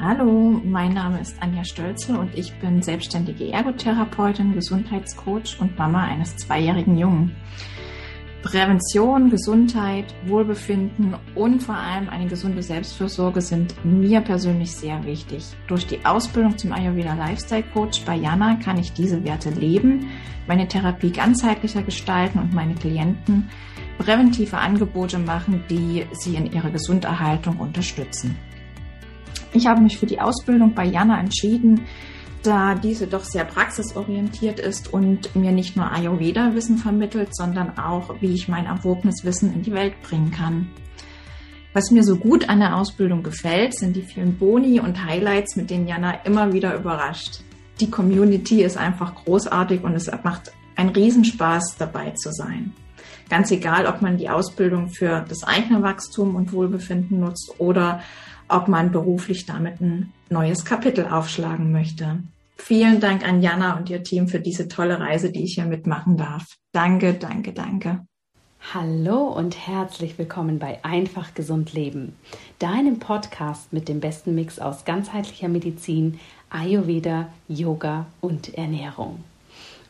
Hallo, mein Name ist Anja Stölzel und ich bin selbstständige Ergotherapeutin, Gesundheitscoach und Mama eines zweijährigen Jungen. Prävention, Gesundheit, Wohlbefinden und vor allem eine gesunde Selbstfürsorge sind mir persönlich sehr wichtig. Durch die Ausbildung zum Ayurveda Lifestyle Coach bei Jana kann ich diese Werte leben, meine Therapie ganzheitlicher gestalten und meine Klienten präventive Angebote machen, die sie in ihrer Gesunderhaltung unterstützen. Ich habe mich für die Ausbildung bei Jana entschieden, da diese doch sehr praxisorientiert ist und mir nicht nur Ayurveda-Wissen vermittelt, sondern auch, wie ich mein erworbenes Wissen in die Welt bringen kann. Was mir so gut an der Ausbildung gefällt, sind die vielen Boni und Highlights, mit denen Jana immer wieder überrascht. Die Community ist einfach großartig und es macht einen Riesenspaß, dabei zu sein. Ganz egal, ob man die Ausbildung für das eigene Wachstum und Wohlbefinden nutzt oder ob man beruflich damit ein neues Kapitel aufschlagen möchte. Vielen Dank an Jana und ihr Team für diese tolle Reise, die ich hier mitmachen darf. Danke, danke, danke. Hallo und herzlich willkommen bei Einfach Gesund Leben, deinem Podcast mit dem besten Mix aus ganzheitlicher Medizin, Ayurveda, Yoga und Ernährung.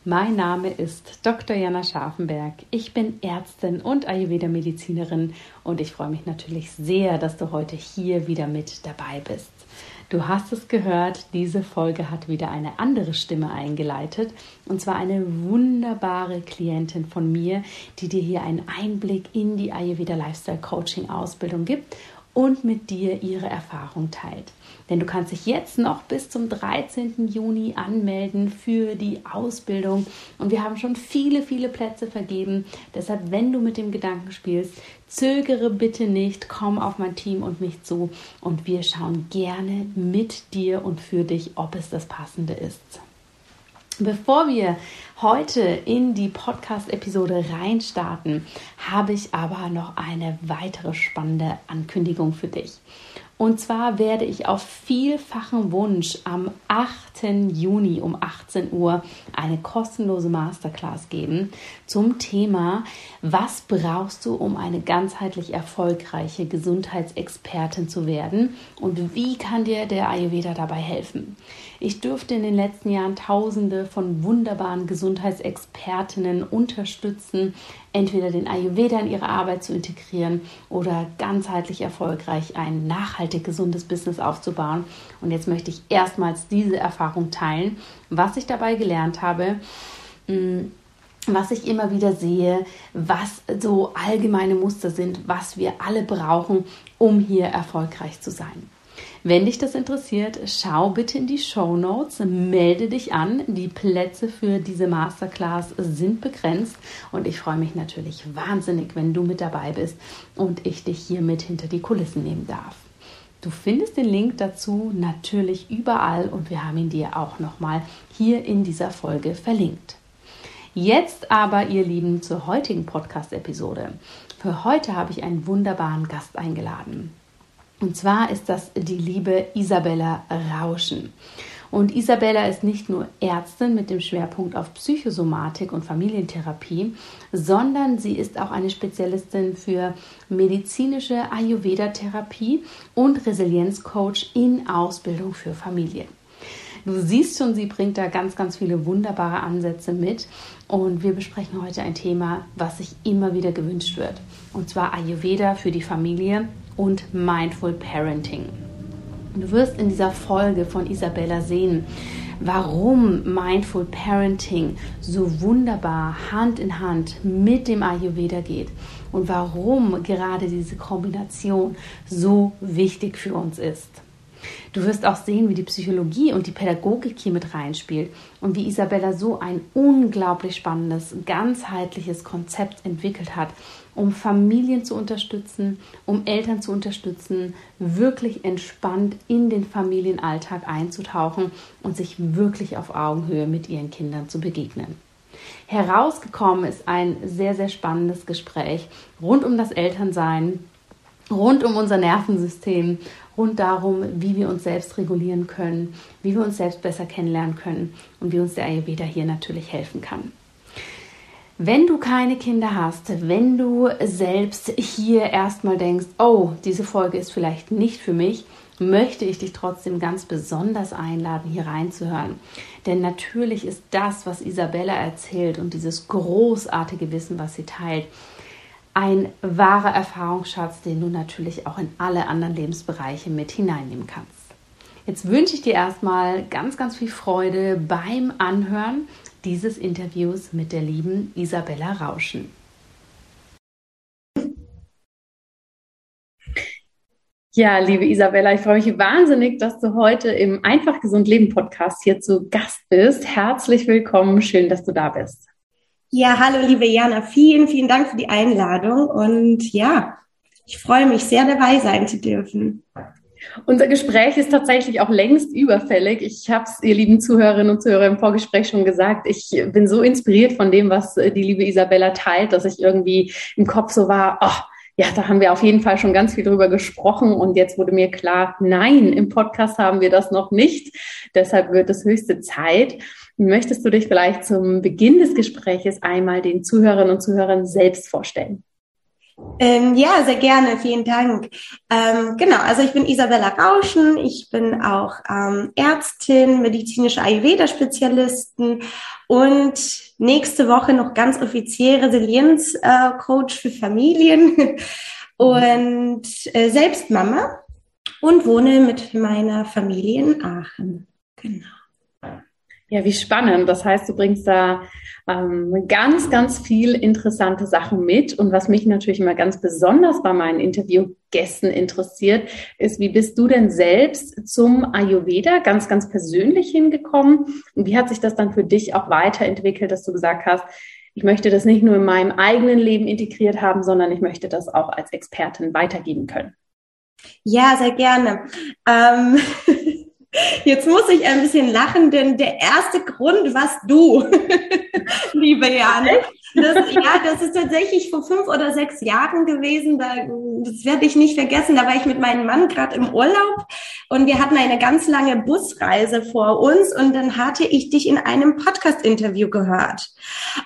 Mein Name ist Dr. Jana Scharfenberg. Ich bin Ärztin und Ayurveda-Medizinerin und ich freue mich natürlich sehr, dass du heute hier wieder mit dabei bist. Du hast es gehört, diese Folge hat wieder eine andere Stimme eingeleitet und zwar eine wunderbare Klientin von mir, die dir hier einen Einblick in die Ayurveda Lifestyle Coaching Ausbildung gibt und mit dir ihre Erfahrung teilt. Denn du kannst dich jetzt noch bis zum 13. Juni anmelden für die Ausbildung. Und wir haben schon viele, viele Plätze vergeben. Deshalb, wenn du mit dem Gedanken spielst, zögere bitte nicht, komm auf mein Team und mich zu. Und wir schauen gerne mit dir und für dich, ob es das Passende ist. Bevor wir heute in die Podcast-Episode reinstarten, habe ich aber noch eine weitere spannende Ankündigung für dich. Und zwar werde ich auf vielfachen Wunsch am 8. Juni um 18 Uhr eine kostenlose Masterclass geben zum Thema, was brauchst du, um eine ganzheitlich erfolgreiche Gesundheitsexpertin zu werden und wie kann dir der Ayurveda dabei helfen. Ich durfte in den letzten Jahren Tausende von wunderbaren Gesundheitsexpertinnen unterstützen, entweder den Ayurveda in ihre Arbeit zu integrieren oder ganzheitlich erfolgreich ein nachhaltig gesundes Business aufzubauen. Und jetzt möchte ich erstmals diese Erfahrung teilen, was ich dabei gelernt habe mm, was ich immer wieder sehe, was so allgemeine Muster sind, was wir alle brauchen, um hier erfolgreich zu sein. Wenn dich das interessiert, schau bitte in die Show Notes, melde dich an. Die Plätze für diese Masterclass sind begrenzt und ich freue mich natürlich wahnsinnig, wenn du mit dabei bist und ich dich hier mit hinter die Kulissen nehmen darf. Du findest den Link dazu natürlich überall und wir haben ihn dir auch nochmal hier in dieser Folge verlinkt. Jetzt aber, ihr Lieben, zur heutigen Podcast-Episode. Für heute habe ich einen wunderbaren Gast eingeladen. Und zwar ist das die liebe Isabella Rauschen. Und Isabella ist nicht nur Ärztin mit dem Schwerpunkt auf Psychosomatik und Familientherapie, sondern sie ist auch eine Spezialistin für medizinische Ayurveda-Therapie und Resilienzcoach in Ausbildung für Familien. Du siehst schon, sie bringt da ganz, ganz viele wunderbare Ansätze mit. Und wir besprechen heute ein Thema, was sich immer wieder gewünscht wird. Und zwar Ayurveda für die Familie und Mindful Parenting. Du wirst in dieser Folge von Isabella sehen, warum Mindful Parenting so wunderbar Hand in Hand mit dem Ayurveda geht und warum gerade diese Kombination so wichtig für uns ist. Du wirst auch sehen, wie die Psychologie und die Pädagogik hier mit reinspielt und wie Isabella so ein unglaublich spannendes, ganzheitliches Konzept entwickelt hat, um Familien zu unterstützen, um Eltern zu unterstützen, wirklich entspannt in den Familienalltag einzutauchen und sich wirklich auf Augenhöhe mit ihren Kindern zu begegnen. Herausgekommen ist ein sehr, sehr spannendes Gespräch rund um das Elternsein, rund um unser Nervensystem, rund darum, wie wir uns selbst regulieren können, wie wir uns selbst besser kennenlernen können und wie uns der Ayurveda hier natürlich helfen kann. Wenn du keine Kinder hast, wenn du selbst hier erstmal denkst, oh, diese Folge ist vielleicht nicht für mich, möchte ich dich trotzdem ganz besonders einladen, hier reinzuhören. Denn natürlich ist das, was Isabella erzählt und dieses großartige Wissen, was sie teilt, ein wahrer Erfahrungsschatz, den du natürlich auch in alle anderen Lebensbereiche mit hineinnehmen kannst. Jetzt wünsche ich dir erstmal ganz, ganz viel Freude beim Anhören dieses Interviews mit der lieben Isabella Rauschen. Ja, liebe Isabella, ich freue mich wahnsinnig, dass du heute im Einfach Gesund Leben Podcast hier zu Gast bist. Herzlich willkommen, schön, dass du da bist. Ja, hallo, liebe Jana, vielen, vielen Dank für die Einladung und ja, ich freue mich sehr dabei sein zu dürfen. Unser Gespräch ist tatsächlich auch längst überfällig. Ich habe es, ihr lieben Zuhörerinnen und Zuhörer, im Vorgespräch schon gesagt. Ich bin so inspiriert von dem, was äh, die liebe Isabella teilt, dass ich irgendwie im Kopf so war, oh, ja, da haben wir auf jeden Fall schon ganz viel drüber gesprochen und jetzt wurde mir klar, nein, im Podcast haben wir das noch nicht. Deshalb wird es höchste Zeit. Möchtest du dich vielleicht zum Beginn des Gespräches einmal den Zuhörerinnen und Zuhörern selbst vorstellen? Ähm, ja, sehr gerne. Vielen Dank. Ähm, genau, also ich bin Isabella Rauschen. Ich bin auch ähm, Ärztin, medizinische Ayurveda-Spezialistin und nächste Woche noch ganz offiziell Resilienz-Coach äh, für Familien und äh, selbst Mama und wohne mit meiner Familie in Aachen. Genau. Ja, wie spannend. Das heißt, du bringst da ähm, ganz, ganz viel interessante Sachen mit. Und was mich natürlich immer ganz besonders bei meinen Interviewgästen interessiert, ist, wie bist du denn selbst zum Ayurveda ganz, ganz persönlich hingekommen? Und wie hat sich das dann für dich auch weiterentwickelt, dass du gesagt hast, ich möchte das nicht nur in meinem eigenen Leben integriert haben, sondern ich möchte das auch als Expertin weitergeben können? Ja, sehr gerne. Ähm Jetzt muss ich ein bisschen lachen, denn der erste Grund was du, liebe Jane. Das, ja, das ist tatsächlich vor fünf oder sechs Jahren gewesen. Da, das werde ich nicht vergessen. Da war ich mit meinem Mann gerade im Urlaub und wir hatten eine ganz lange Busreise vor uns und dann hatte ich dich in einem Podcast-Interview gehört.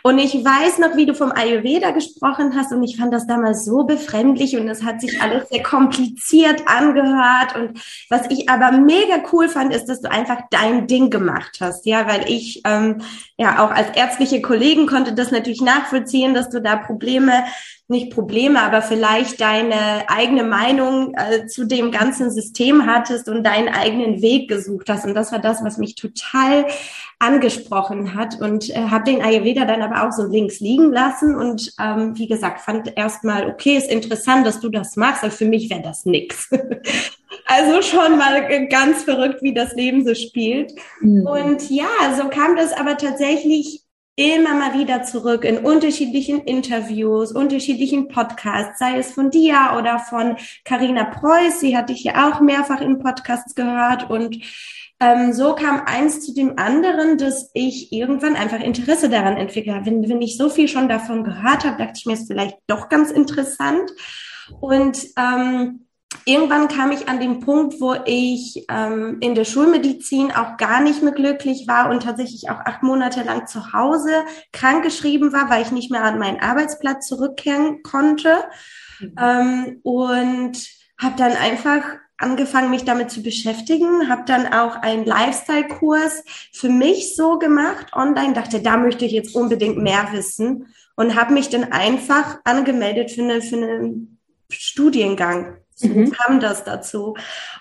Und ich weiß noch, wie du vom Ayurveda gesprochen hast und ich fand das damals so befremdlich und es hat sich alles sehr kompliziert angehört und was ich aber mega cool fand, ist, dass du einfach dein Ding gemacht hast. Ja, weil ich ähm, ja auch als ärztliche Kollegen konnte das natürlich nachvollziehen, dass du da Probleme, nicht Probleme, aber vielleicht deine eigene Meinung äh, zu dem ganzen System hattest und deinen eigenen Weg gesucht hast. Und das war das, was mich total angesprochen hat und äh, habe den Ayurveda dann aber auch so links liegen lassen und ähm, wie gesagt fand erstmal okay ist interessant dass du das machst aber für mich wäre das nix also schon mal ganz verrückt wie das Leben so spielt mhm. und ja so kam das aber tatsächlich immer mal wieder zurück in unterschiedlichen Interviews, unterschiedlichen Podcasts, sei es von dir oder von Karina Preuß, sie hatte ich ja auch mehrfach in Podcasts gehört und ähm, so kam eins zu dem anderen, dass ich irgendwann einfach Interesse daran entwickelt habe. Wenn, wenn ich so viel schon davon gehört habe, dachte ich mir, ist vielleicht doch ganz interessant. Und ähm, irgendwann kam ich an den Punkt, wo ich ähm, in der Schulmedizin auch gar nicht mehr glücklich war und tatsächlich auch acht Monate lang zu Hause krankgeschrieben war, weil ich nicht mehr an meinen Arbeitsplatz zurückkehren konnte. Mhm. Ähm, und habe dann einfach angefangen, mich damit zu beschäftigen, habe dann auch einen Lifestyle-Kurs für mich so gemacht online, dachte, da möchte ich jetzt unbedingt mehr wissen und habe mich dann einfach angemeldet für, eine, für einen Studiengang. So mhm. kam das dazu.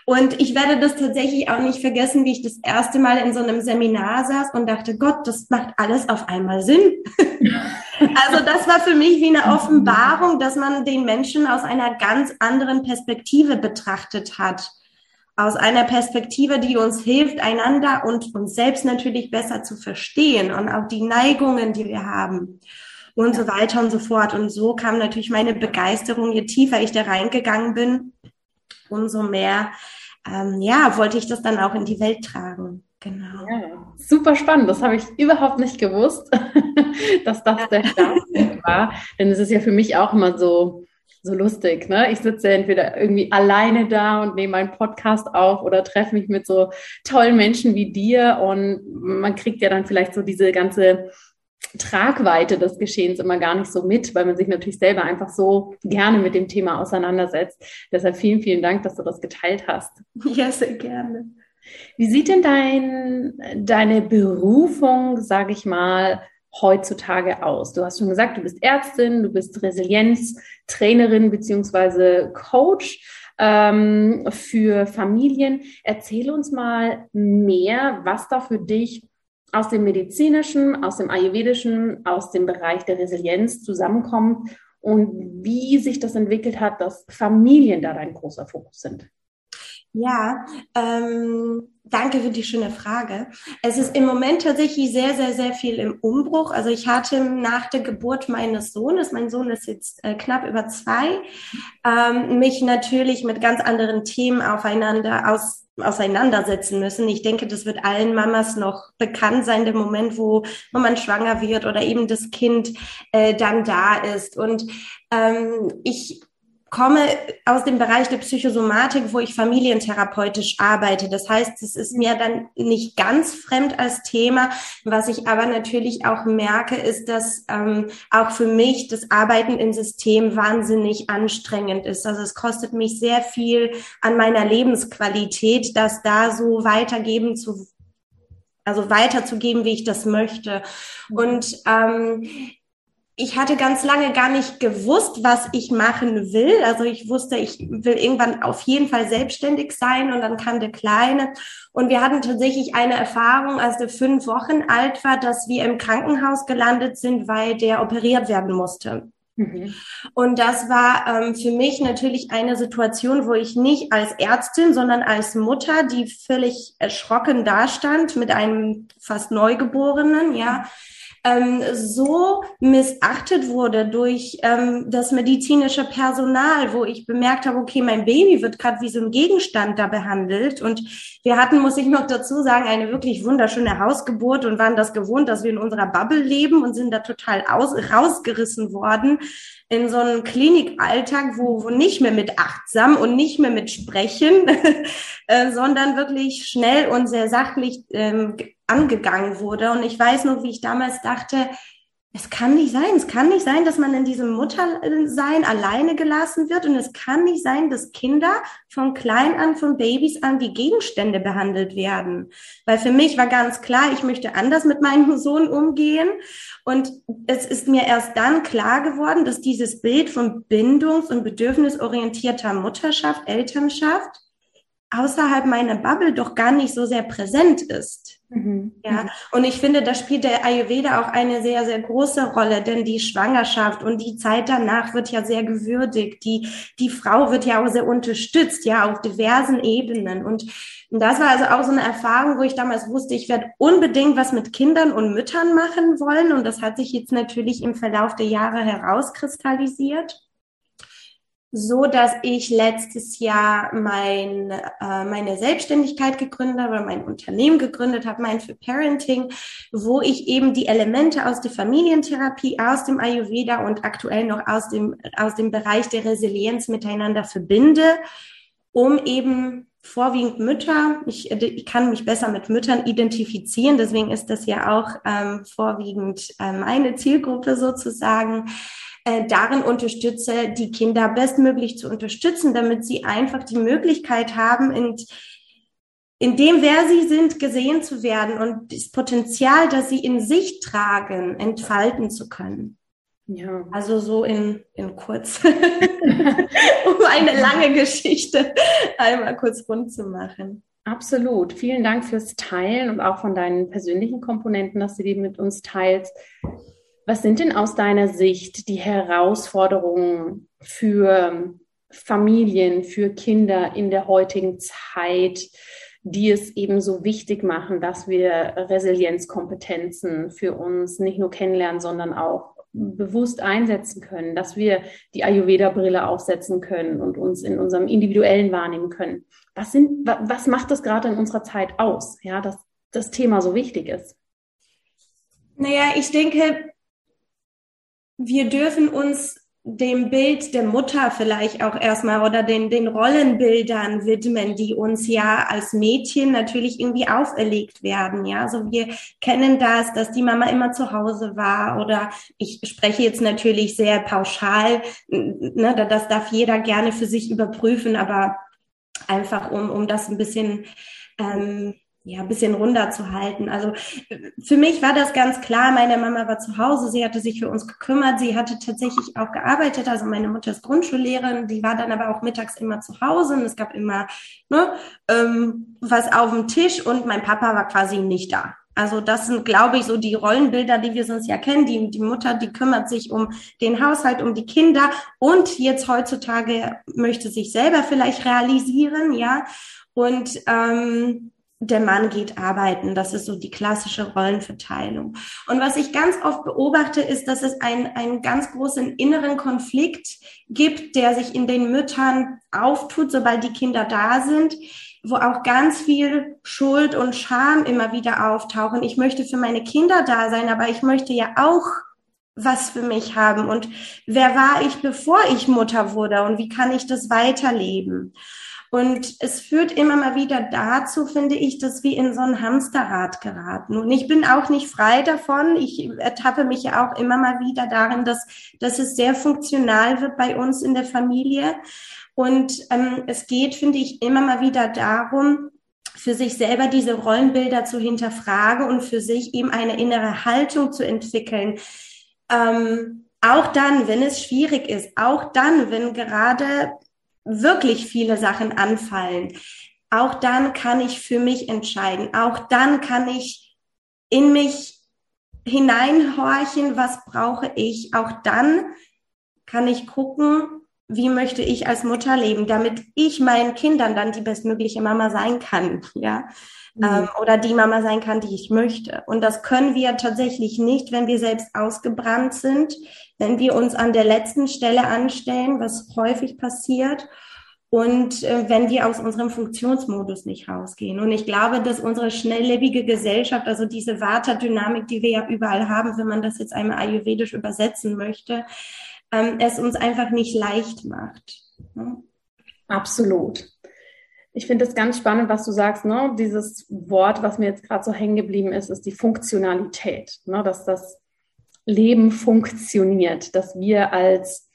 Und ich werde das tatsächlich auch nicht vergessen, wie ich das erste Mal in so einem Seminar saß und dachte, Gott, das macht alles auf einmal Sinn. also das war für mich wie eine Offenbarung, dass man den Menschen aus einer ganz anderen Perspektive betrachtet hat. Aus einer Perspektive, die uns hilft, einander und uns selbst natürlich besser zu verstehen und auch die Neigungen, die wir haben und so weiter und so fort. Und so kam natürlich meine Begeisterung, je tiefer ich da reingegangen bin, umso mehr, ähm, ja, wollte ich das dann auch in die Welt tragen. Genau. Ja, super spannend. Das habe ich überhaupt nicht gewusst, dass das der Startpunkt war. Denn es ist ja für mich auch immer so, so lustig. Ne? Ich sitze entweder irgendwie alleine da und nehme einen Podcast auf oder treffe mich mit so tollen Menschen wie dir und man kriegt ja dann vielleicht so diese ganze Tragweite des Geschehens immer gar nicht so mit, weil man sich natürlich selber einfach so gerne mit dem Thema auseinandersetzt. Deshalb vielen, vielen Dank, dass du das geteilt hast. Ja, sehr gerne. Wie sieht denn dein, deine Berufung, sage ich mal, heutzutage aus? Du hast schon gesagt, du bist Ärztin, du bist Resilienztrainerin beziehungsweise Coach ähm, für Familien. Erzähl uns mal mehr, was da für dich aus dem medizinischen, aus dem ayurvedischen, aus dem Bereich der Resilienz zusammenkommt und wie sich das entwickelt hat, dass Familien da dein großer Fokus sind. Ja, ähm, danke für die schöne Frage. Es ist im Moment tatsächlich sehr, sehr, sehr viel im Umbruch. Also ich hatte nach der Geburt meines Sohnes, mein Sohn ist jetzt äh, knapp über zwei, ähm, mich natürlich mit ganz anderen Themen aufeinander aus auseinandersetzen müssen. Ich denke, das wird allen Mamas noch bekannt sein, der Moment, wo man schwanger wird oder eben das Kind äh, dann da ist. Und ähm, ich komme aus dem Bereich der Psychosomatik, wo ich familientherapeutisch arbeite. Das heißt, es ist mir dann nicht ganz fremd als Thema. Was ich aber natürlich auch merke, ist, dass ähm, auch für mich das Arbeiten im System wahnsinnig anstrengend ist. Also es kostet mich sehr viel an meiner Lebensqualität, das da so weitergeben zu also weiterzugeben, wie ich das möchte. Und ähm, ich hatte ganz lange gar nicht gewusst, was ich machen will. Also ich wusste, ich will irgendwann auf jeden Fall selbstständig sein und dann kam der Kleine. Und wir hatten tatsächlich eine Erfahrung, als der fünf Wochen alt war, dass wir im Krankenhaus gelandet sind, weil der operiert werden musste. Mhm. Und das war ähm, für mich natürlich eine Situation, wo ich nicht als Ärztin, sondern als Mutter, die völlig erschrocken dastand mit einem fast Neugeborenen, ja, ähm, so missachtet wurde durch ähm, das medizinische Personal, wo ich bemerkt habe, okay, mein Baby wird gerade wie so ein Gegenstand da behandelt. Und wir hatten, muss ich noch dazu sagen, eine wirklich wunderschöne Hausgeburt und waren das gewohnt, dass wir in unserer Bubble leben und sind da total aus, rausgerissen worden in so einen Klinikalltag, wo, wo nicht mehr mit achtsam und nicht mehr mit sprechen, äh, sondern wirklich schnell und sehr sachlich ähm, angegangen wurde. Und ich weiß noch, wie ich damals dachte, es kann nicht sein. Es kann nicht sein, dass man in diesem Muttersein alleine gelassen wird. Und es kann nicht sein, dass Kinder von klein an, von Babys an wie Gegenstände behandelt werden. Weil für mich war ganz klar, ich möchte anders mit meinem Sohn umgehen. Und es ist mir erst dann klar geworden, dass dieses Bild von bindungs- und bedürfnisorientierter Mutterschaft, Elternschaft außerhalb meiner Bubble doch gar nicht so sehr präsent ist. Mhm. Ja, und ich finde, da spielt der Ayurveda auch eine sehr, sehr große Rolle, denn die Schwangerschaft und die Zeit danach wird ja sehr gewürdigt. Die, die Frau wird ja auch sehr unterstützt, ja, auf diversen Ebenen. Und, und das war also auch so eine Erfahrung, wo ich damals wusste, ich werde unbedingt was mit Kindern und Müttern machen wollen. Und das hat sich jetzt natürlich im Verlauf der Jahre herauskristallisiert so dass ich letztes Jahr mein, äh, meine Selbstständigkeit gegründet habe, mein Unternehmen gegründet habe, mein für Parenting, wo ich eben die Elemente aus der Familientherapie, aus dem Ayurveda und aktuell noch aus dem, aus dem Bereich der Resilienz miteinander verbinde, um eben vorwiegend Mütter. Ich, ich kann mich besser mit Müttern identifizieren, deswegen ist das ja auch ähm, vorwiegend äh, meine Zielgruppe sozusagen äh, darin unterstütze, die Kinder bestmöglich zu unterstützen, damit sie einfach die Möglichkeit haben, in, in dem, wer sie sind, gesehen zu werden und das Potenzial, das sie in sich tragen, entfalten zu können. Ja. Also so in, in kurz, um eine lange Geschichte einmal kurz rund zu machen. Absolut. Vielen Dank fürs Teilen und auch von deinen persönlichen Komponenten, dass du die mit uns teilst. Was sind denn aus deiner Sicht die Herausforderungen für Familien, für Kinder in der heutigen Zeit, die es eben so wichtig machen, dass wir Resilienzkompetenzen für uns nicht nur kennenlernen, sondern auch bewusst einsetzen können, dass wir die Ayurveda-Brille aufsetzen können und uns in unserem individuellen wahrnehmen können. Was, sind, was macht das gerade in unserer Zeit aus, ja, dass das Thema so wichtig ist? Naja, ich denke, wir dürfen uns dem Bild der Mutter vielleicht auch erstmal oder den, den Rollenbildern widmen, die uns ja als Mädchen natürlich irgendwie auferlegt werden. Ja, also wir kennen das, dass die Mama immer zu Hause war oder ich spreche jetzt natürlich sehr pauschal, ne, das darf jeder gerne für sich überprüfen, aber einfach um, um das ein bisschen ähm, ja, ein bisschen runder zu halten. Also für mich war das ganz klar. Meine Mama war zu Hause, sie hatte sich für uns gekümmert, sie hatte tatsächlich auch gearbeitet. Also meine Mutter ist Grundschullehrerin, die war dann aber auch mittags immer zu Hause und es gab immer ne, ähm, was auf dem Tisch und mein Papa war quasi nicht da. Also das sind, glaube ich, so die Rollenbilder, die wir sonst ja kennen. Die, die Mutter, die kümmert sich um den Haushalt, um die Kinder und jetzt heutzutage möchte sich selber vielleicht realisieren, ja. Und ähm, der Mann geht arbeiten. Das ist so die klassische Rollenverteilung. Und was ich ganz oft beobachte, ist, dass es einen, einen ganz großen inneren Konflikt gibt, der sich in den Müttern auftut, sobald die Kinder da sind, wo auch ganz viel Schuld und Scham immer wieder auftauchen. Ich möchte für meine Kinder da sein, aber ich möchte ja auch was für mich haben. Und wer war ich, bevor ich Mutter wurde? Und wie kann ich das weiterleben? Und es führt immer mal wieder dazu, finde ich, dass wir in so ein Hamsterrad geraten. Und ich bin auch nicht frei davon. Ich ertappe mich ja auch immer mal wieder darin, dass, dass es sehr funktional wird bei uns in der Familie. Und ähm, es geht, finde ich, immer mal wieder darum, für sich selber diese Rollenbilder zu hinterfragen und für sich eben eine innere Haltung zu entwickeln. Ähm, auch dann, wenn es schwierig ist, auch dann, wenn gerade wirklich viele Sachen anfallen, auch dann kann ich für mich entscheiden. Auch dann kann ich in mich hineinhorchen, was brauche ich. Auch dann kann ich gucken, wie möchte ich als Mutter leben, damit ich meinen Kindern dann die bestmögliche Mama sein kann, ja, mhm. ähm, oder die Mama sein kann, die ich möchte. Und das können wir tatsächlich nicht, wenn wir selbst ausgebrannt sind, wenn wir uns an der letzten Stelle anstellen, was häufig passiert. Und äh, wenn wir aus unserem Funktionsmodus nicht rausgehen. Und ich glaube, dass unsere schnelllebige Gesellschaft, also diese Vata-Dynamik, die wir ja überall haben, wenn man das jetzt einmal ayurvedisch übersetzen möchte, ähm, es uns einfach nicht leicht macht. Ne? Absolut. Ich finde es ganz spannend, was du sagst. Ne? Dieses Wort, was mir jetzt gerade so hängen geblieben ist, ist die Funktionalität. Ne? Dass das Leben funktioniert, dass wir als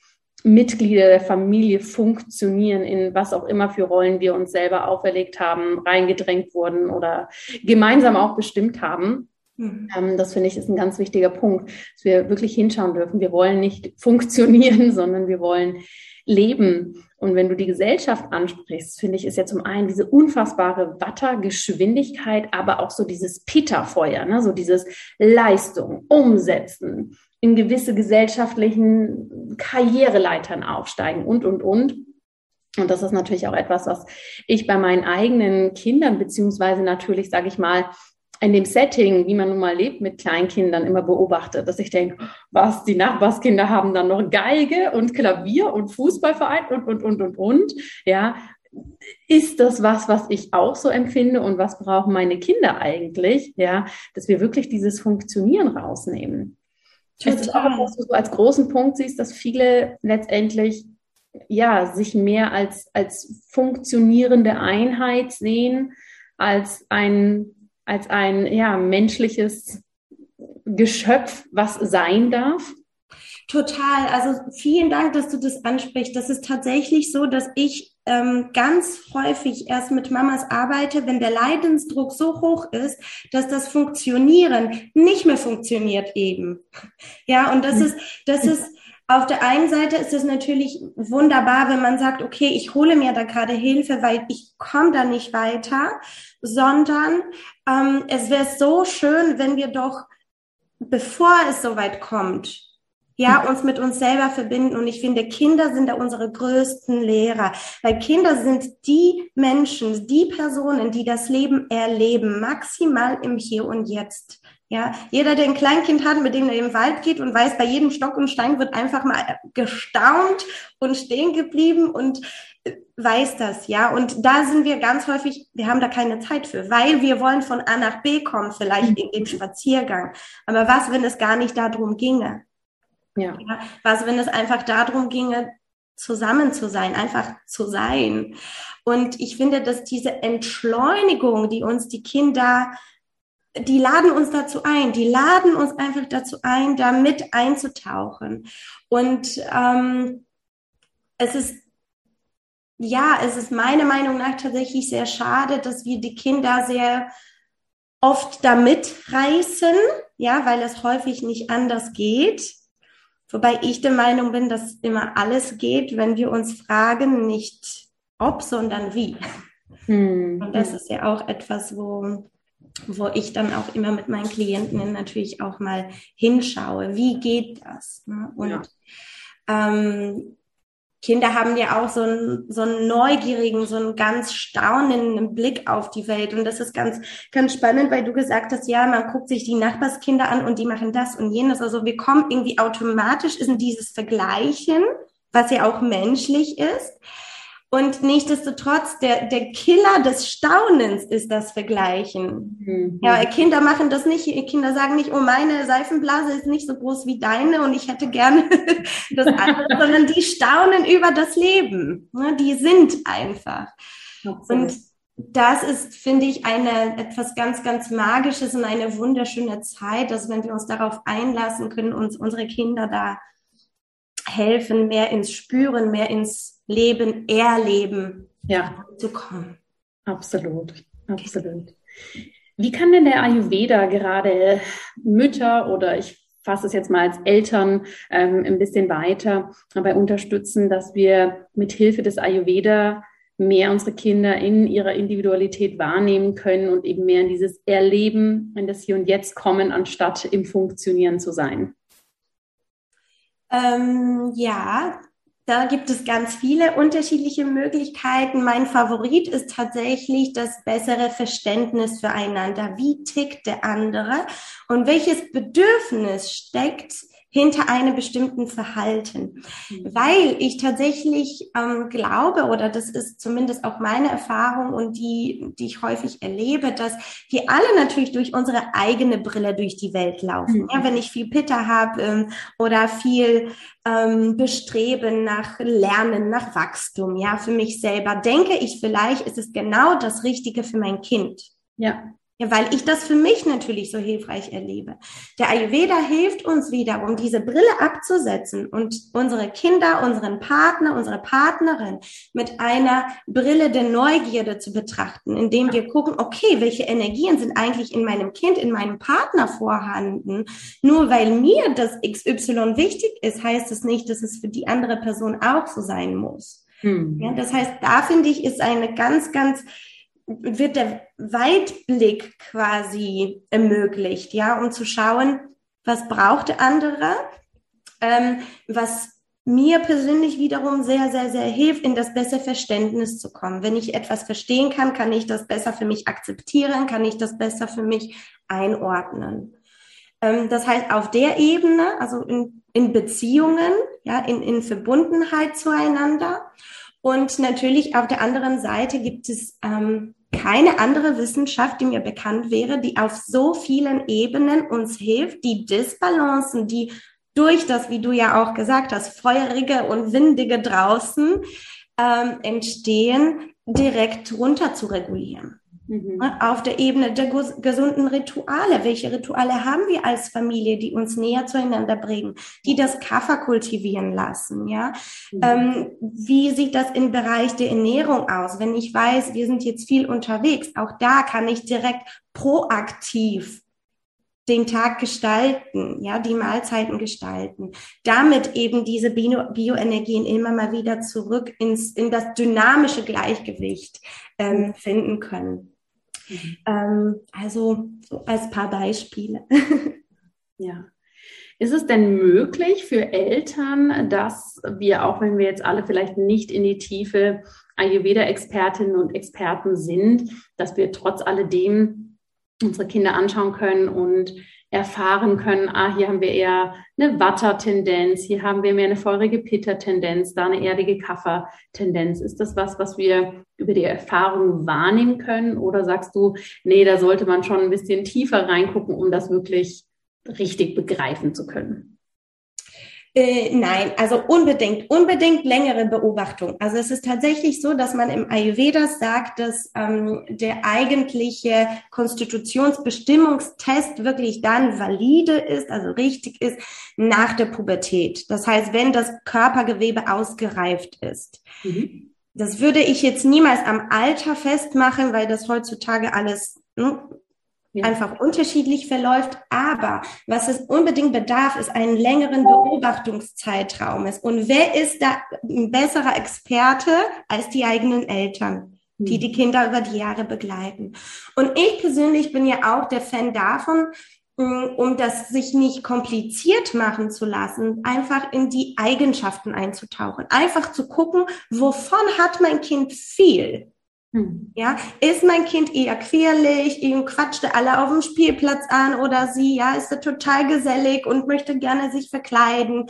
Mitglieder der Familie funktionieren, in was auch immer für Rollen wir uns selber auferlegt haben, reingedrängt wurden oder gemeinsam auch bestimmt haben. Mhm. Ähm, das finde ich ist ein ganz wichtiger Punkt, dass wir wirklich hinschauen dürfen. Wir wollen nicht funktionieren, sondern wir wollen leben. Und wenn du die Gesellschaft ansprichst, finde ich, ist ja zum einen diese unfassbare Wattergeschwindigkeit, aber auch so dieses Peterfeuer, ne? so dieses Leistung, Umsetzen, in gewisse gesellschaftlichen Karriereleitern aufsteigen und, und, und. Und das ist natürlich auch etwas, was ich bei meinen eigenen Kindern, beziehungsweise natürlich, sage ich mal, in dem Setting, wie man nun mal lebt mit Kleinkindern, immer beobachte, dass ich denke, was, die Nachbarskinder haben dann noch Geige und Klavier und Fußballverein und, und, und, und, und. Ja, ist das was, was ich auch so empfinde und was brauchen meine Kinder eigentlich? Ja, dass wir wirklich dieses Funktionieren rausnehmen. Total. Ist auch, was du so als großen Punkt siehst, dass viele letztendlich ja, sich mehr als, als funktionierende Einheit sehen, als ein als ein ja, menschliches Geschöpf, was sein darf? Total. Also vielen Dank, dass du das ansprichst. Das ist tatsächlich so, dass ich ähm, ganz häufig erst mit Mamas arbeite, wenn der Leidensdruck so hoch ist, dass das Funktionieren nicht mehr funktioniert eben. Ja, und das ist, das ist auf der einen Seite ist es natürlich wunderbar, wenn man sagt, okay, ich hole mir da gerade Hilfe, weil ich komme da nicht weiter, sondern ähm, es wäre so schön, wenn wir doch, bevor es soweit kommt, ja, uns mit uns selber verbinden. Und ich finde, Kinder sind da unsere größten Lehrer, weil Kinder sind die Menschen, die Personen, die das Leben erleben, maximal im Hier und Jetzt. Ja, jeder, der ein Kleinkind hat, mit dem er im Wald geht und weiß, bei jedem Stock und Stein wird einfach mal gestaunt und stehen geblieben und äh, weiß das, ja. Und da sind wir ganz häufig, wir haben da keine Zeit für, weil wir wollen von A nach B kommen, vielleicht in dem Spaziergang. Aber was, wenn es gar nicht darum ginge? Ja. ja. Was, wenn es einfach darum ginge, zusammen zu sein, einfach zu sein. Und ich finde, dass diese Entschleunigung, die uns die Kinder, die laden uns dazu ein, die laden uns einfach dazu ein, da mit einzutauchen. Und ähm, es ist ja, es ist meiner Meinung nach tatsächlich sehr schade, dass wir die Kinder sehr oft damit reißen, ja, weil es häufig nicht anders geht. Wobei ich der Meinung bin, dass immer alles geht, wenn wir uns fragen, nicht ob, sondern wie. Hm. Und das ist ja auch etwas, wo, wo ich dann auch immer mit meinen Klienten natürlich auch mal hinschaue. Wie geht das? Ne? Und ja. ähm, Kinder haben ja auch so einen, so einen neugierigen, so einen ganz staunenden Blick auf die Welt. Und das ist ganz, ganz spannend, weil du gesagt hast, ja, man guckt sich die Nachbarskinder an und die machen das und jenes. Also wir kommen irgendwie automatisch in dieses Vergleichen, was ja auch menschlich ist. Und nichtsdestotrotz, der, der Killer des Staunens ist das Vergleichen. Mhm. Ja, Kinder machen das nicht. Kinder sagen nicht, oh, meine Seifenblase ist nicht so groß wie deine und ich hätte gerne das andere, sondern die staunen über das Leben. Ne? Die sind einfach. Und das ist, finde ich, eine etwas ganz, ganz Magisches und eine wunderschöne Zeit, dass wenn wir uns darauf einlassen können, uns unsere Kinder da helfen, mehr ins Spüren, mehr ins Leben erleben ja. zu kommen. Absolut, absolut. Wie kann denn der Ayurveda gerade Mütter oder ich fasse es jetzt mal als Eltern ähm, ein bisschen weiter dabei unterstützen, dass wir mit Hilfe des Ayurveda mehr unsere Kinder in ihrer Individualität wahrnehmen können und eben mehr in dieses Erleben, in das Hier und Jetzt kommen, anstatt im Funktionieren zu sein? Ähm, ja, da gibt es ganz viele unterschiedliche Möglichkeiten. Mein Favorit ist tatsächlich das bessere Verständnis füreinander. Wie tickt der andere und welches Bedürfnis steckt hinter einem bestimmten Verhalten. Mhm. Weil ich tatsächlich ähm, glaube, oder das ist zumindest auch meine Erfahrung und die, die ich häufig erlebe, dass wir alle natürlich durch unsere eigene Brille durch die Welt laufen. Mhm. Ja, wenn ich viel Pitter habe ähm, oder viel ähm, Bestreben nach Lernen, nach Wachstum, ja, für mich selber, denke ich vielleicht, ist es genau das Richtige für mein Kind. Ja. Ja, weil ich das für mich natürlich so hilfreich erlebe. Der Ayurveda hilft uns wiederum, diese Brille abzusetzen und unsere Kinder, unseren Partner, unsere Partnerin mit einer Brille der Neugierde zu betrachten, indem wir gucken, okay, welche Energien sind eigentlich in meinem Kind, in meinem Partner vorhanden? Nur weil mir das XY wichtig ist, heißt es nicht, dass es für die andere Person auch so sein muss. Hm. Ja, das heißt, da finde ich, ist eine ganz, ganz wird der Weitblick quasi ermöglicht, ja, um zu schauen, was braucht der andere, ähm, was mir persönlich wiederum sehr, sehr, sehr hilft, in das bessere Verständnis zu kommen. Wenn ich etwas verstehen kann, kann ich das besser für mich akzeptieren, kann ich das besser für mich einordnen. Ähm, das heißt, auf der Ebene, also in, in Beziehungen, ja, in, in Verbundenheit zueinander und natürlich auf der anderen Seite gibt es ähm, keine andere Wissenschaft, die mir bekannt wäre, die auf so vielen Ebenen uns hilft, die Disbalancen, die durch das, wie du ja auch gesagt hast, feurige und windige draußen ähm, entstehen, direkt runter zu regulieren. Mhm. Auf der Ebene der gesunden Rituale. Welche Rituale haben wir als Familie, die uns näher zueinander bringen, die das Kaffer kultivieren lassen? Ja, mhm. ähm, wie sieht das im Bereich der Ernährung aus? Wenn ich weiß, wir sind jetzt viel unterwegs, auch da kann ich direkt proaktiv den Tag gestalten, ja, die Mahlzeiten gestalten, damit eben diese Bio Bioenergien immer mal wieder zurück ins, in das dynamische Gleichgewicht ähm, finden können. Mhm. Ähm, also so als paar Beispiele. ja. Ist es denn möglich für Eltern, dass wir, auch wenn wir jetzt alle vielleicht nicht in die Tiefe Ayurveda-Expertinnen und Experten sind, dass wir trotz alledem unsere Kinder anschauen können und erfahren können, ah, hier haben wir eher eine Watter-Tendenz, hier haben wir mehr eine feurige Pitter-Tendenz, da eine erdige Kaffer-Tendenz. Ist das was, was wir über die Erfahrung wahrnehmen können? Oder sagst du, nee, da sollte man schon ein bisschen tiefer reingucken, um das wirklich richtig begreifen zu können? Äh, nein, also unbedingt, unbedingt längere Beobachtung. Also es ist tatsächlich so, dass man im Ayurveda sagt, dass ähm, der eigentliche Konstitutionsbestimmungstest wirklich dann valide ist, also richtig ist, nach der Pubertät. Das heißt, wenn das Körpergewebe ausgereift ist. Mhm. Das würde ich jetzt niemals am Alter festmachen, weil das heutzutage alles ne, ja. einfach unterschiedlich verläuft. Aber was es unbedingt bedarf, ist einen längeren Beobachtungszeitraum. Und wer ist da ein besserer Experte als die eigenen Eltern? die hm. die Kinder über die Jahre begleiten. Und ich persönlich bin ja auch der Fan davon, mm, um das sich nicht kompliziert machen zu lassen, einfach in die Eigenschaften einzutauchen. Einfach zu gucken, wovon hat mein Kind viel? Hm. Ja, ist mein Kind eher querlich, ihm quatschte alle auf dem Spielplatz an oder sie, ja, ist er total gesellig und möchte gerne sich verkleiden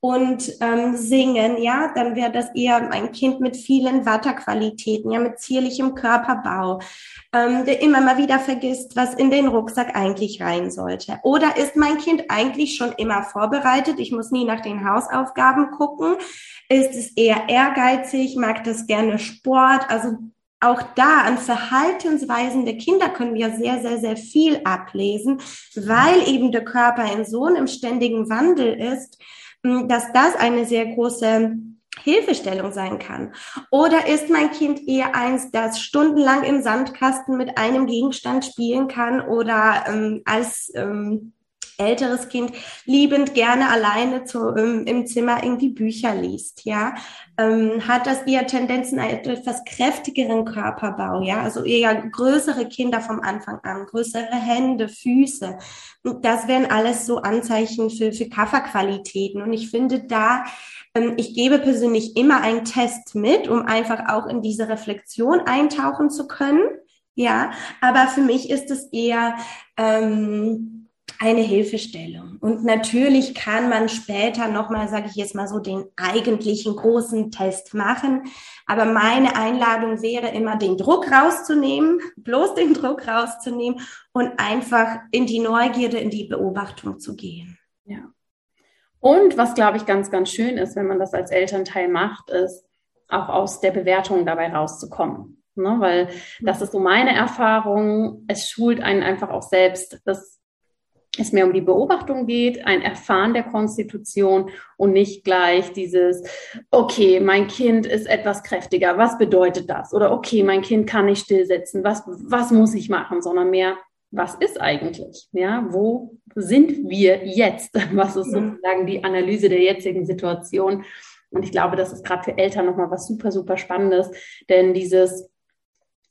und ähm, singen, ja, dann wäre das eher ein Kind mit vielen Watterqualitäten, ja, mit zierlichem Körperbau, ähm, der immer mal wieder vergisst, was in den Rucksack eigentlich rein sollte. Oder ist mein Kind eigentlich schon immer vorbereitet? Ich muss nie nach den Hausaufgaben gucken. Ist es eher ehrgeizig, mag das gerne Sport? Also auch da an Verhaltensweisen der Kinder können wir sehr, sehr, sehr viel ablesen, weil eben der Körper in so einem ständigen Wandel ist, hm, dass das eine sehr große Hilfestellung sein kann. Oder ist mein Kind eher eins, das stundenlang im Sandkasten mit einem Gegenstand spielen kann oder ähm, als ähm, älteres Kind liebend gerne alleine zu, ähm, im Zimmer irgendwie Bücher liest, ja, ähm, hat das eher Tendenzen einen etwas kräftigeren Körperbau, ja, also eher größere Kinder vom Anfang an, größere Hände, Füße. Das wären alles so Anzeichen für, für Kafferqualitäten. Und ich finde da, ähm, ich gebe persönlich immer einen Test mit, um einfach auch in diese Reflexion eintauchen zu können. Ja, aber für mich ist es eher ähm, eine Hilfestellung. Und natürlich kann man später nochmal, sage ich jetzt mal so, den eigentlichen großen Test machen. Aber meine Einladung wäre immer, den Druck rauszunehmen, bloß den Druck rauszunehmen und einfach in die Neugierde, in die Beobachtung zu gehen. Ja. Und was, glaube ich, ganz, ganz schön ist, wenn man das als Elternteil macht, ist auch aus der Bewertung dabei rauszukommen. Ne? Weil das ist so meine Erfahrung. Es schult einen einfach auch selbst, das es mehr um die Beobachtung geht, ein Erfahren der Konstitution und nicht gleich dieses, okay, mein Kind ist etwas kräftiger, was bedeutet das? Oder okay, mein Kind kann nicht stillsetzen, was, was muss ich machen? Sondern mehr, was ist eigentlich? Ja, wo sind wir jetzt? Was ist mhm. sozusagen die Analyse der jetzigen Situation? Und ich glaube, das ist gerade für Eltern nochmal was super, super Spannendes, denn dieses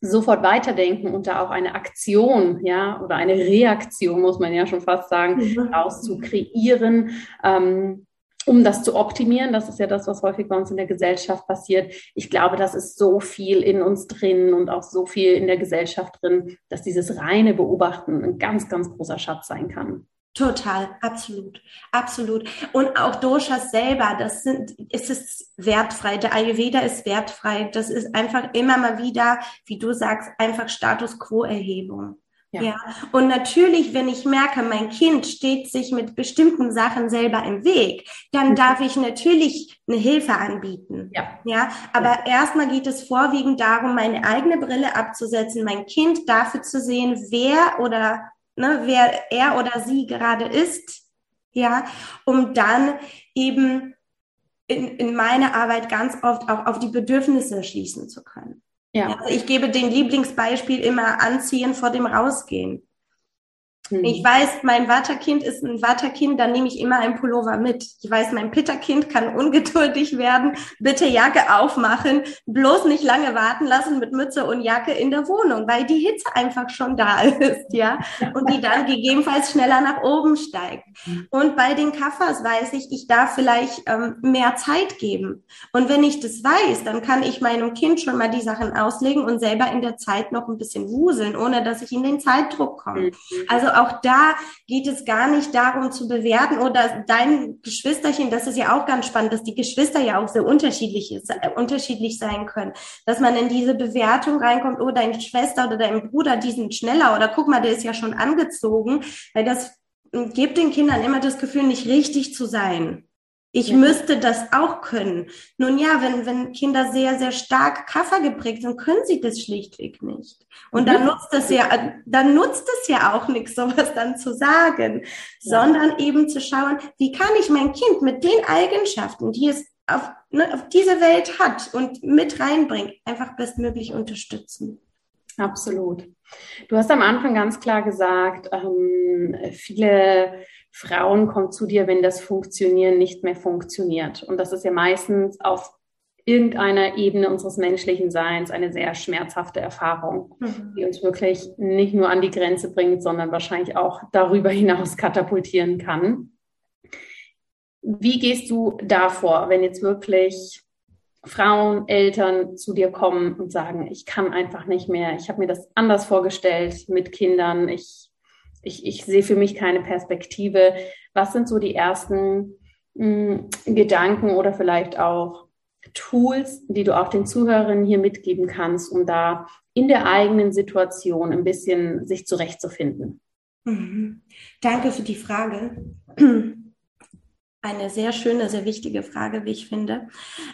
sofort weiterdenken und da auch eine Aktion, ja, oder eine Reaktion, muss man ja schon fast sagen, mhm. daraus zu kreieren, ähm, um das zu optimieren. Das ist ja das, was häufig bei uns in der Gesellschaft passiert. Ich glaube, das ist so viel in uns drin und auch so viel in der Gesellschaft drin, dass dieses reine Beobachten ein ganz, ganz großer Schatz sein kann. Total, absolut, absolut. Und auch Doshas selber, das sind, ist es wertfrei. Der Ayurveda ist wertfrei. Das ist einfach immer mal wieder, wie du sagst, einfach Status Quo Erhebung. Ja. ja. Und natürlich, wenn ich merke, mein Kind steht sich mit bestimmten Sachen selber im Weg, dann mhm. darf ich natürlich eine Hilfe anbieten. Ja. Ja. Aber ja. erstmal geht es vorwiegend darum, meine eigene Brille abzusetzen, mein Kind dafür zu sehen, wer oder ne, wer er oder sie gerade ist, ja, um dann eben in, in meine Arbeit ganz oft auch auf die Bedürfnisse schließen zu können. Ja. Also ich gebe den Lieblingsbeispiel immer anziehen vor dem Rausgehen. Hm. Ich weiß, mein Watterkind ist ein Watterkind, dann nehme ich immer ein Pullover mit. Ich weiß, mein Pitterkind kann ungeduldig werden. Bitte Jacke aufmachen, bloß nicht lange warten lassen mit Mütze und Jacke in der Wohnung, weil die Hitze einfach schon da ist, ja, und die dann gegebenenfalls schneller nach oben steigt. Und bei den Kaffers weiß ich, ich darf vielleicht ähm, mehr Zeit geben. Und wenn ich das weiß, dann kann ich meinem Kind schon mal die Sachen auslegen und selber in der Zeit noch ein bisschen wuseln, ohne dass ich in den Zeitdruck komme. Mhm. Also auch da geht es gar nicht darum zu bewerten oder dein Geschwisterchen, das ist ja auch ganz spannend, dass die Geschwister ja auch sehr unterschiedlich, ist, äh, unterschiedlich sein können, dass man in diese Bewertung reinkommt, oh, deine Schwester oder dein Bruder, die sind schneller oder guck mal, der ist ja schon angezogen, weil das gibt den Kindern immer das Gefühl, nicht richtig zu sein. Ich ja. müsste das auch können. Nun ja, wenn, wenn Kinder sehr, sehr stark Kaffer geprägt sind, können sie das schlichtweg nicht. Und dann nutzt es ja, dann nutzt es ja auch nichts, sowas dann zu sagen, ja. sondern eben zu schauen, wie kann ich mein Kind mit den Eigenschaften, die es auf, ne, auf diese Welt hat und mit reinbringt, einfach bestmöglich unterstützen. Absolut. Du hast am Anfang ganz klar gesagt, ähm, viele Frauen kommen zu dir, wenn das Funktionieren nicht mehr funktioniert. Und das ist ja meistens auf irgendeiner Ebene unseres menschlichen Seins eine sehr schmerzhafte Erfahrung, mhm. die uns wirklich nicht nur an die Grenze bringt, sondern wahrscheinlich auch darüber hinaus katapultieren kann. Wie gehst du davor, wenn jetzt wirklich Frauen, Eltern zu dir kommen und sagen, ich kann einfach nicht mehr, ich habe mir das anders vorgestellt mit Kindern, ich, ich, ich sehe für mich keine Perspektive. Was sind so die ersten mh, hm, Gedanken oder vielleicht auch Tools, die du auch den Zuhörerinnen hier mitgeben kannst, um da in der eigenen Situation ein bisschen sich zurechtzufinden? Mhm. Danke für die Frage eine sehr schöne, sehr wichtige Frage, wie ich finde.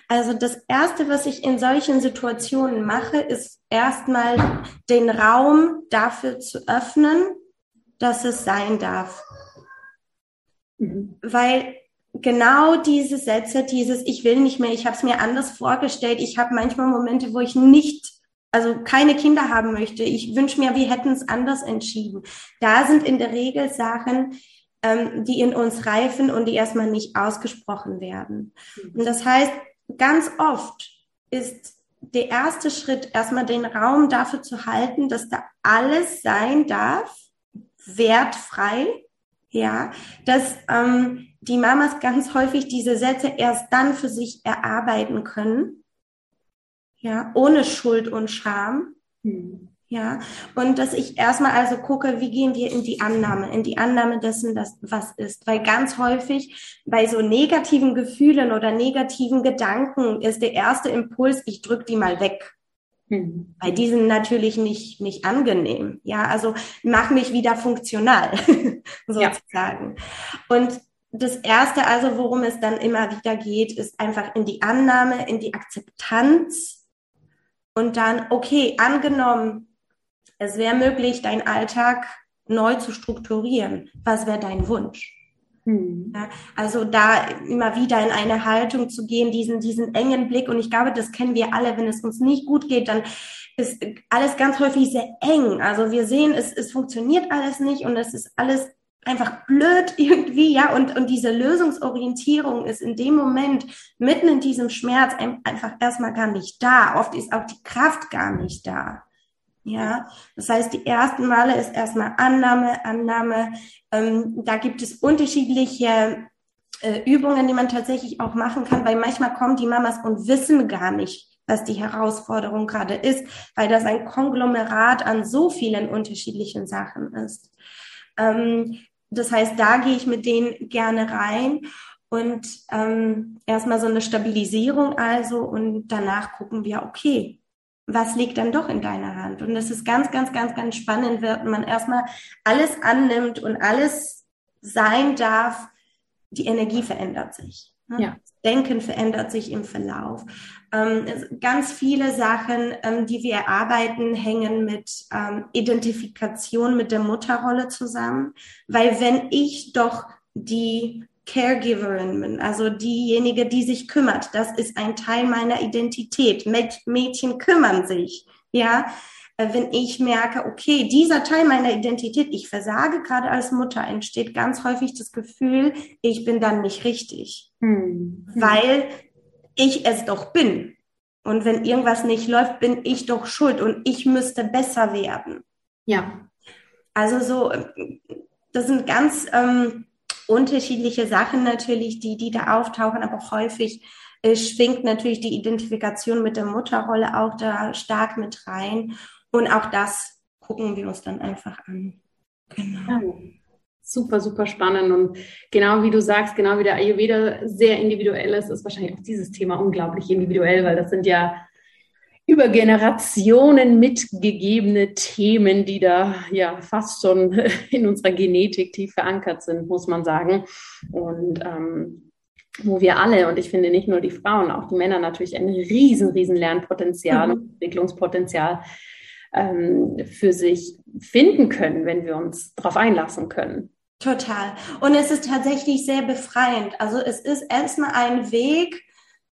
Also das Erste, was ich in solchen Situationen mache, ist erstmal den Raum dafür zu öffnen, dass es sein darf. Mhm. Weil genau diese Sätze, dieses Ich will nicht mehr, ich habe es mir anders vorgestellt, ich habe manchmal Momente, wo ich nicht also keine Kinder haben möchte. Ich wünsche mir, wir hätten es anders entschieden. Da sind in der Regel Sachen, ähm, die in uns reifen und die erstmal nicht ausgesprochen werden. Mhm. Und das heißt, ganz oft ist der erste Schritt, erstmal den Raum dafür zu halten, dass da alles sein darf, wertfrei, ja, dass ähm, die Mamas ganz häufig diese Sätze erst dann für sich erarbeiten können, ja, ohne Schuld und Scham. Mhm. Ja, und dass ich erstmal also gucke, wie gehen wir in die Annahme, in die Annahme dessen, dass was ist. Weil ganz häufig bei so negativen Gefühlen oder negativen Gedanken ist der erste Impuls, ich drück die mal weg. Hm. Weil die sind natürlich nicht, nicht angenehm. Ja, also mach mich wieder funktional, sozusagen. Ja. Und das erste also, worum es dann immer wieder geht, ist einfach in die Annahme, in die Akzeptanz und dann, okay, angenommen, es wäre möglich, deinen Alltag neu zu strukturieren. Was wäre dein Wunsch? Hm. Ja, also da immer wieder in eine Haltung zu gehen, diesen, diesen engen Blick. Und ich glaube, das kennen wir alle. Wenn es uns nicht gut geht, dann ist alles ganz häufig sehr eng. Also wir sehen, es, es funktioniert alles nicht und es ist alles einfach blöd irgendwie, ja, und, und diese Lösungsorientierung ist in dem Moment mitten in diesem Schmerz einfach erstmal gar nicht da. Oft ist auch die Kraft gar nicht da. Ja, das heißt, die ersten Male ist erstmal Annahme, Annahme. Ähm, da gibt es unterschiedliche äh, Übungen, die man tatsächlich auch machen kann, weil manchmal kommen die Mamas und wissen gar nicht, was die Herausforderung gerade ist, weil das ein Konglomerat an so vielen unterschiedlichen Sachen ist. Ähm, das heißt, da gehe ich mit denen gerne rein und ähm, erstmal so eine Stabilisierung also und danach gucken wir, okay, was liegt dann doch in deiner Hand? Und das ist ganz, ganz, ganz, ganz spannend, wenn man erstmal alles annimmt und alles sein darf, die Energie verändert sich. Ne? Ja. Denken verändert sich im Verlauf. Ähm, ganz viele Sachen, ähm, die wir erarbeiten, hängen mit ähm, Identifikation mit der Mutterrolle zusammen. Weil wenn ich doch die Caregiverin bin, also diejenige, die sich kümmert. Das ist ein Teil meiner Identität. Mädchen kümmern sich, ja. Äh, wenn ich merke, okay, dieser Teil meiner Identität, ich versage gerade als Mutter, entsteht ganz häufig das Gefühl, ich bin dann nicht richtig, hm. weil ich es doch bin. Und wenn irgendwas nicht läuft, bin ich doch schuld und ich müsste besser werden. Ja. Also so, äh, das sind ganz ähm, unterschiedliche Sachen natürlich, die, die da auftauchen, aber häufig äh, schwingt natürlich die Identifikation mit der Mutterrolle auch da stark mit rein. Und auch das gucken wir uns dann einfach an. Genau. Super, super spannend. Und genau wie du sagst, genau wie der Ayurveda sehr individuell ist, ist wahrscheinlich auch dieses Thema unglaublich individuell, weil das sind ja über Generationen mitgegebene Themen, die da ja fast schon in unserer Genetik tief verankert sind, muss man sagen. Und ähm, wo wir alle, und ich finde nicht nur die Frauen, auch die Männer natürlich ein riesen, riesen Lernpotenzial mhm. und Entwicklungspotenzial ähm, für sich finden können, wenn wir uns darauf einlassen können. Total. Und es ist tatsächlich sehr befreiend. Also es ist erstmal ein Weg,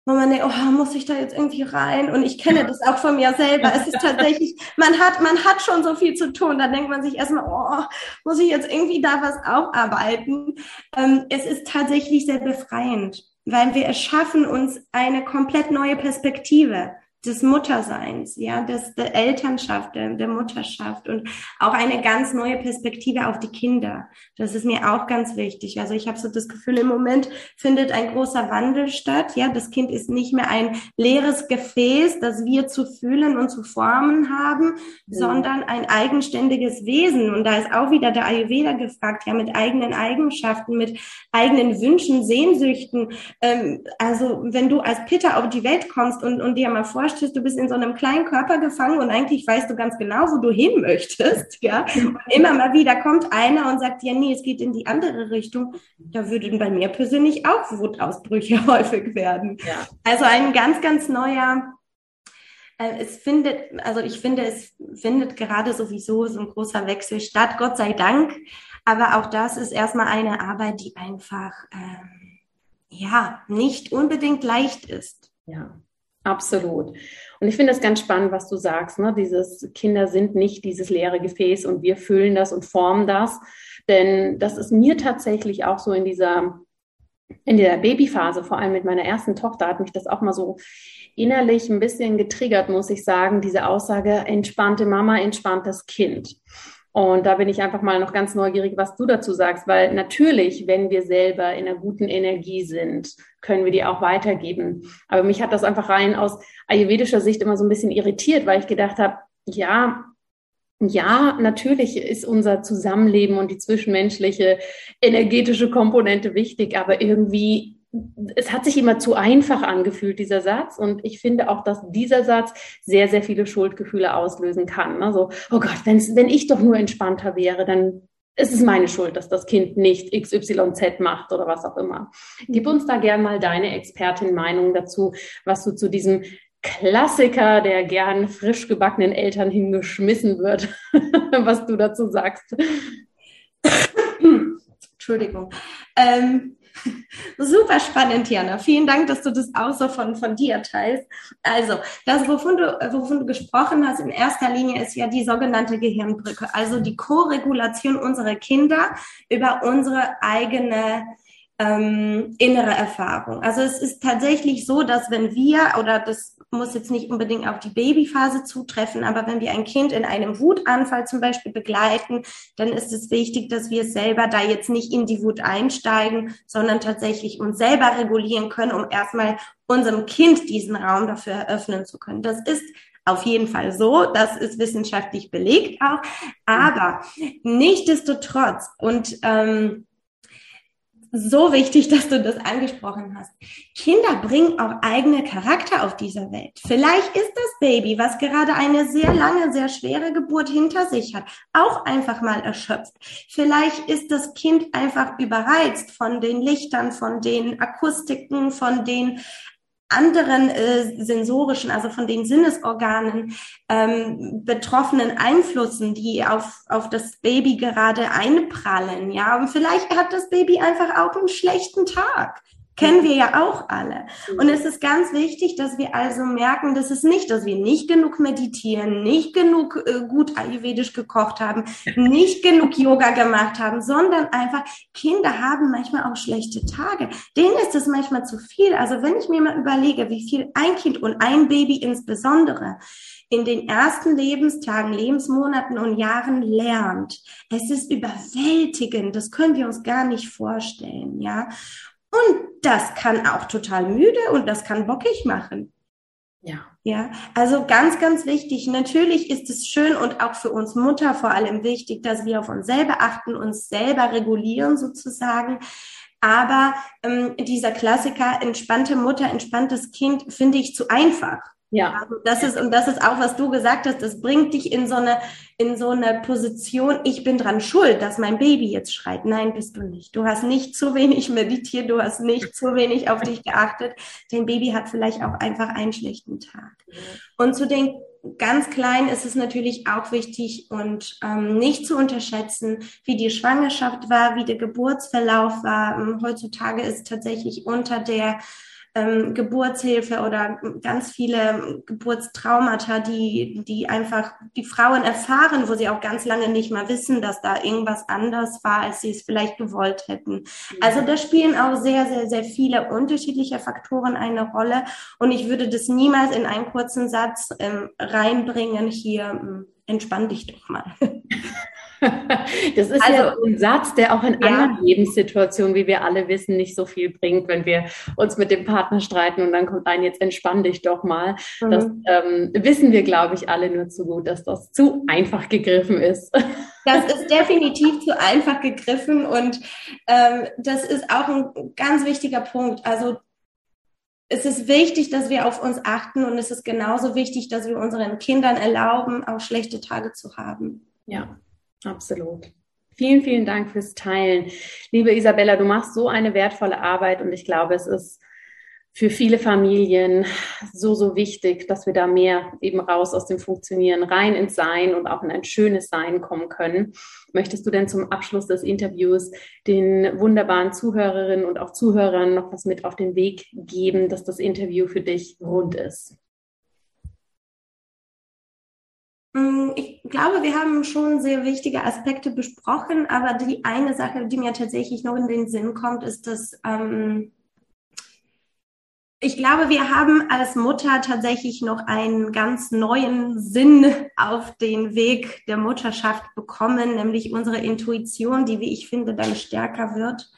wo man denkt, oh, muss ich da jetzt irgendwie rein? Und ich kenne das auch von mir selber. Es ist tatsächlich, man hat, man hat schon so viel zu tun. Da denkt man sich erstmal, oh, muss ich jetzt irgendwie da was aufarbeiten? Ähm, es ist tatsächlich sehr befreiend, weil wir erschaffen uns eine komplett neue Perspektive des Mutterseins, ja, des, der Elternschaft, der, der Mutterschaft und auch eine ganz neue Perspektive auf die Kinder. Das ist mir auch ganz wichtig. Also ich habe so das Gefühl, im Moment findet ein großer Wandel statt. Ja, das Kind ist nicht mehr ein leeres Gefäß, das wir zu fühlen und zu formen haben, mhm. sondern ein eigenständiges Wesen. Und da ist auch wieder der Ayurveda gefragt, ja, mit eigenen Eigenschaften, mit eigenen Wünschen, Sehnsüchten. Ähm, also wenn du als Pitter auf die Welt kommst und, und dir mal vorstellst, vorstellst, du bist in so einem kleinen Körper gefangen und eigentlich weißt du ganz genau, wo du hin möchtest, ja. Und immer mal wieder kommt einer und sagt, ja, nee, es geht in die andere Richtung. Da würden bei mir persönlich auch Wutausbrüche häufig werden. Ja. Also ein ganz, ganz neuer äh, es findet, also ich finde, es findet gerade sowieso so ein großer Wechsel statt, Gott sei Dank. Aber auch das ist erstmal eine Arbeit, die einfach, ähm, ja, nicht unbedingt leicht ist. Ja. Absolut. Und ich finde es ganz spannend, was du sagst. Ne? Dieses Kinder sind nicht dieses leere Gefäß und wir füllen das und formen das. Denn das ist mir tatsächlich auch so in dieser, in der Babyphase, vor allem mit meiner ersten Tochter, hat mich das auch mal so innerlich ein bisschen getriggert, muss ich sagen, diese Aussage, entspannte Mama, entspanntes Kind. Und da bin ich einfach mal noch ganz neugierig, was du dazu sagst, weil natürlich, wenn wir selber in einer guten Energie sind, können wir die auch weitergeben. Aber mich hat das einfach rein aus ayurvedischer Sicht immer so ein bisschen irritiert, weil ich gedacht habe, ja, ja, natürlich ist unser Zusammenleben und die zwischenmenschliche energetische Komponente wichtig, aber irgendwie es hat sich immer zu einfach angefühlt, dieser Satz. Und ich finde auch, dass dieser Satz sehr, sehr viele Schuldgefühle auslösen kann. Also, oh Gott, wenn's, wenn ich doch nur entspannter wäre, dann ist es meine Schuld, dass das Kind nicht XYZ macht oder was auch immer. Gib uns da gern mal deine Expertin-Meinung dazu, was du zu diesem Klassiker, der gern frisch gebackenen Eltern hingeschmissen wird, was du dazu sagst. Entschuldigung. Ähm, Super spannend, Jana. Vielen Dank, dass du das auch so von, von dir teilst. Also, das, wovon du, wovon du gesprochen hast, in erster Linie ist ja die sogenannte Gehirnbrücke, also die Koregulation unserer Kinder über unsere eigene ähm, innere Erfahrung. Also es ist tatsächlich so, dass wenn wir, oder das muss jetzt nicht unbedingt auf die Babyphase zutreffen, aber wenn wir ein Kind in einem Wutanfall zum Beispiel begleiten, dann ist es wichtig, dass wir selber da jetzt nicht in die Wut einsteigen, sondern tatsächlich uns selber regulieren können, um erstmal unserem Kind diesen Raum dafür eröffnen zu können. Das ist auf jeden Fall so, das ist wissenschaftlich belegt auch, aber nichtdestotrotz und ähm, so wichtig, dass du das angesprochen hast. Kinder bringen auch eigene Charakter auf dieser Welt. Vielleicht ist das Baby, was gerade eine sehr lange, sehr schwere Geburt hinter sich hat, auch einfach mal erschöpft. Vielleicht ist das Kind einfach überreizt von den Lichtern, von den Akustiken, von den anderen äh, sensorischen, also von den Sinnesorganen ähm, betroffenen Einflüssen, die auf, auf das Baby gerade einprallen. Ja, und vielleicht hat das Baby einfach auch einen schlechten Tag. Kennen wir ja auch alle. Und es ist ganz wichtig, dass wir also merken, dass es nicht, dass wir nicht genug meditieren, nicht genug äh, gut ayurvedisch gekocht haben, nicht genug Yoga gemacht haben, sondern einfach Kinder haben manchmal auch schlechte Tage. Denen ist es manchmal zu viel. Also wenn ich mir mal überlege, wie viel ein Kind und ein Baby insbesondere in den ersten Lebenstagen, Lebensmonaten und Jahren lernt. Es ist überwältigend. Das können wir uns gar nicht vorstellen, ja. Und das kann auch total müde und das kann bockig machen. Ja. Ja, also ganz, ganz wichtig. Natürlich ist es schön und auch für uns Mutter vor allem wichtig, dass wir auf uns selber achten, uns selber regulieren sozusagen. Aber ähm, dieser Klassiker, entspannte Mutter, entspanntes Kind, finde ich zu einfach. Ja. Also das ist, und das ist auch, was du gesagt hast, das bringt dich in so eine, in so eine Position, ich bin dran schuld, dass mein Baby jetzt schreit. Nein, bist du nicht. Du hast nicht zu wenig meditiert, du hast nicht zu wenig auf dich geachtet. Dein Baby hat vielleicht auch einfach einen schlechten Tag. Und zu den ganz Kleinen ist es natürlich auch wichtig und ähm, nicht zu unterschätzen, wie die Schwangerschaft war, wie der Geburtsverlauf war. Ähm, heutzutage ist tatsächlich unter der ähm, Geburtshilfe oder ganz viele Geburtstraumata, die, die einfach die Frauen erfahren, wo sie auch ganz lange nicht mal wissen, dass da irgendwas anders war, als sie es vielleicht gewollt hätten. Also da spielen auch sehr, sehr, sehr viele unterschiedliche Faktoren eine Rolle. Und ich würde das niemals in einen kurzen Satz ähm, reinbringen, hier, ähm, entspann dich doch mal. Das ist also, ja ein Satz, der auch in ja. anderen Lebenssituationen, wie wir alle wissen, nicht so viel bringt, wenn wir uns mit dem Partner streiten und dann kommt ein, jetzt entspann dich doch mal. Mhm. Das ähm, wissen wir, glaube ich, alle nur zu gut, dass das zu einfach gegriffen ist. Das ist definitiv zu einfach gegriffen und ähm, das ist auch ein ganz wichtiger Punkt. Also es ist wichtig, dass wir auf uns achten und es ist genauso wichtig, dass wir unseren Kindern erlauben, auch schlechte Tage zu haben. Ja, Absolut. Vielen, vielen Dank fürs Teilen. Liebe Isabella, du machst so eine wertvolle Arbeit und ich glaube, es ist für viele Familien so, so wichtig, dass wir da mehr eben raus aus dem Funktionieren, rein ins Sein und auch in ein schönes Sein kommen können. Möchtest du denn zum Abschluss des Interviews den wunderbaren Zuhörerinnen und auch Zuhörern noch was mit auf den Weg geben, dass das Interview für dich rund ist? Ich glaube, wir haben schon sehr wichtige Aspekte besprochen, aber die eine Sache, die mir tatsächlich noch in den Sinn kommt, ist, dass ähm, ich glaube, wir haben als Mutter tatsächlich noch einen ganz neuen Sinn auf den Weg der Mutterschaft bekommen, nämlich unsere Intuition, die, wie ich finde, dann stärker wird.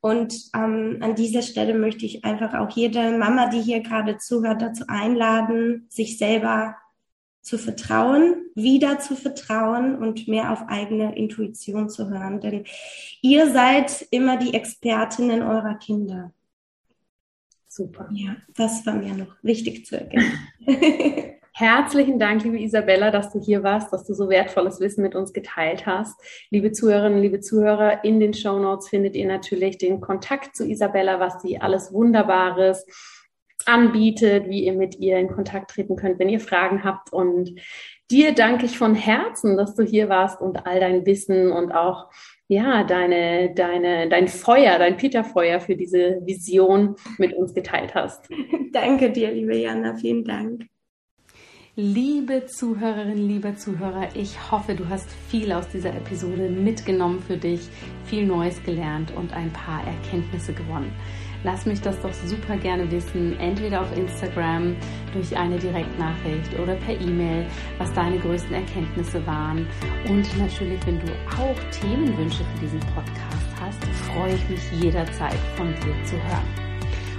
Und ähm, an dieser Stelle möchte ich einfach auch jede Mama, die hier gerade zuhört, dazu einladen, sich selber zu vertrauen, wieder zu vertrauen und mehr auf eigene Intuition zu hören. Denn ihr seid immer die Expertinnen eurer Kinder. Super. Ja, das war mir noch wichtig zu erkennen. Herzlichen Dank, liebe Isabella, dass du hier warst, dass du so wertvolles Wissen mit uns geteilt hast. Liebe Zuhörerinnen, liebe Zuhörer, in den Show Notes findet ihr natürlich den Kontakt zu Isabella, was sie alles Wunderbares anbietet, wie ihr mit ihr in Kontakt treten könnt, wenn ihr Fragen habt. Und dir danke ich von Herzen, dass du hier warst und all dein Wissen und auch ja, deine, deine, dein Feuer, dein Peterfeuer für diese Vision mit uns geteilt hast. Danke dir, liebe Jana, vielen Dank. Liebe Zuhörerinnen, liebe Zuhörer, ich hoffe, du hast viel aus dieser Episode mitgenommen für dich, viel Neues gelernt und ein paar Erkenntnisse gewonnen. Lass mich das doch super gerne wissen, entweder auf Instagram durch eine Direktnachricht oder per E-Mail, was deine größten Erkenntnisse waren. Und natürlich, wenn du auch Themenwünsche für diesen Podcast hast, freue ich mich jederzeit von dir zu hören.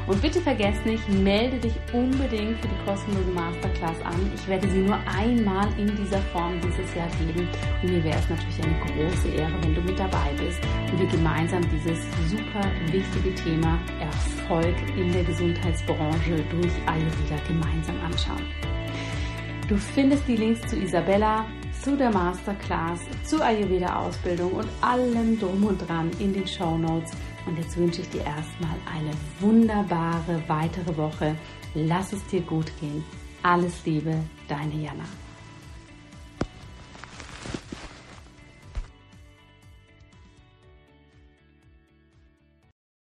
Und bitte vergesst nicht, melde dich unbedingt für die kostenlose Masterclass an. Ich werde sie nur einmal in dieser Form dieses Jahr geben. Und mir wäre es natürlich eine große Ehre, wenn du mit dabei bist und wir gemeinsam dieses super wichtige Thema Erfolg in der Gesundheitsbranche durch Ayurveda gemeinsam anschauen. Du findest die Links zu Isabella, zu der Masterclass, zur Ayurveda-Ausbildung und allem drum und dran in den Show Notes. Und jetzt wünsche ich dir erstmal eine wunderbare weitere Woche. Lass es dir gut gehen. Alles Liebe, deine Jana.